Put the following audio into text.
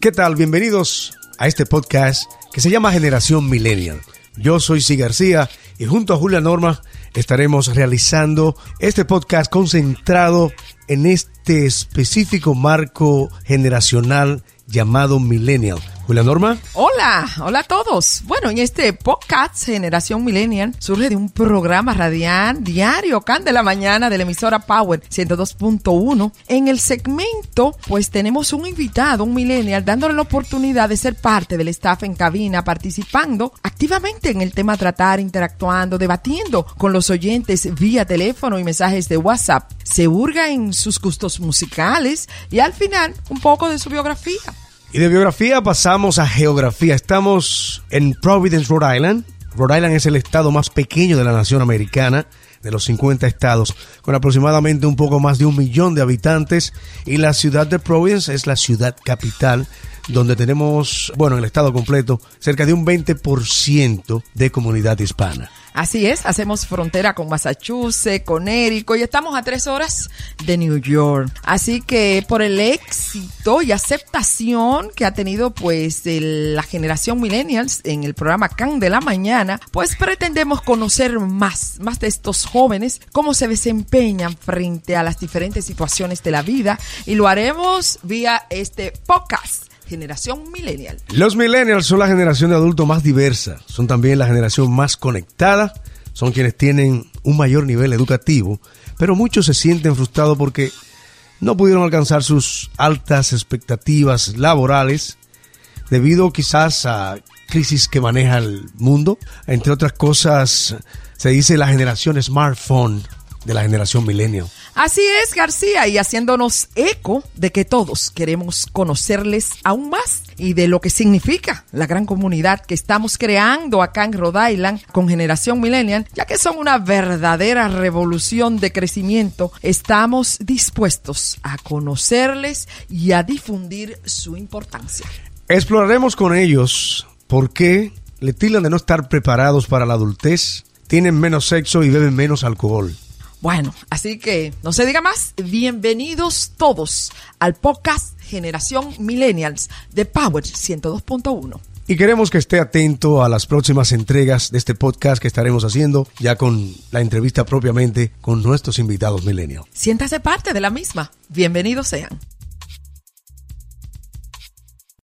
¿Qué tal? Bienvenidos a este podcast que se llama Generación Millennial. Yo soy Si García y junto a Julia Norma estaremos realizando este podcast concentrado en este específico marco generacional llamado Millennial. Julia Norma. Hola, hola a todos. Bueno, en este podcast Generación Millennial surge de un programa radial diario, Can de la mañana de la emisora Power 102.1. En el segmento, pues tenemos un invitado, un millennial, dándole la oportunidad de ser parte del staff en cabina, participando activamente en el tema tratar, interactuando, debatiendo con los oyentes vía teléfono y mensajes de WhatsApp. Se hurga en sus gustos musicales y al final un poco de su biografía. Y de biografía pasamos a geografía. Estamos en Providence, Rhode Island. Rhode Island es el estado más pequeño de la nación americana, de los 50 estados, con aproximadamente un poco más de un millón de habitantes. Y la ciudad de Providence es la ciudad capital, donde tenemos, bueno, en el estado completo, cerca de un 20% de comunidad hispana. Así es, hacemos frontera con Massachusetts, con Érico y estamos a tres horas de New York. Así que por el éxito y aceptación que ha tenido pues la generación millennials en el programa Can de la Mañana, pues pretendemos conocer más, más de estos jóvenes, cómo se desempeñan frente a las diferentes situaciones de la vida y lo haremos vía este podcast generación millennial. Los millennials son la generación de adultos más diversa, son también la generación más conectada, son quienes tienen un mayor nivel educativo, pero muchos se sienten frustrados porque no pudieron alcanzar sus altas expectativas laborales debido quizás a crisis que maneja el mundo. Entre otras cosas, se dice la generación smartphone de la generación millennial. Así es, García, y haciéndonos eco de que todos queremos conocerles aún más y de lo que significa la gran comunidad que estamos creando acá en Rhode Island con Generación Millennial, ya que son una verdadera revolución de crecimiento, estamos dispuestos a conocerles y a difundir su importancia. Exploraremos con ellos por qué le tildan de no estar preparados para la adultez, tienen menos sexo y beben menos alcohol bueno, así que no se diga más. Bienvenidos todos al podcast Generación Millennials de Power 102.1. Y queremos que esté atento a las próximas entregas de este podcast que estaremos haciendo ya con la entrevista propiamente con nuestros invitados millennials. Siéntase parte de la misma. Bienvenidos sean.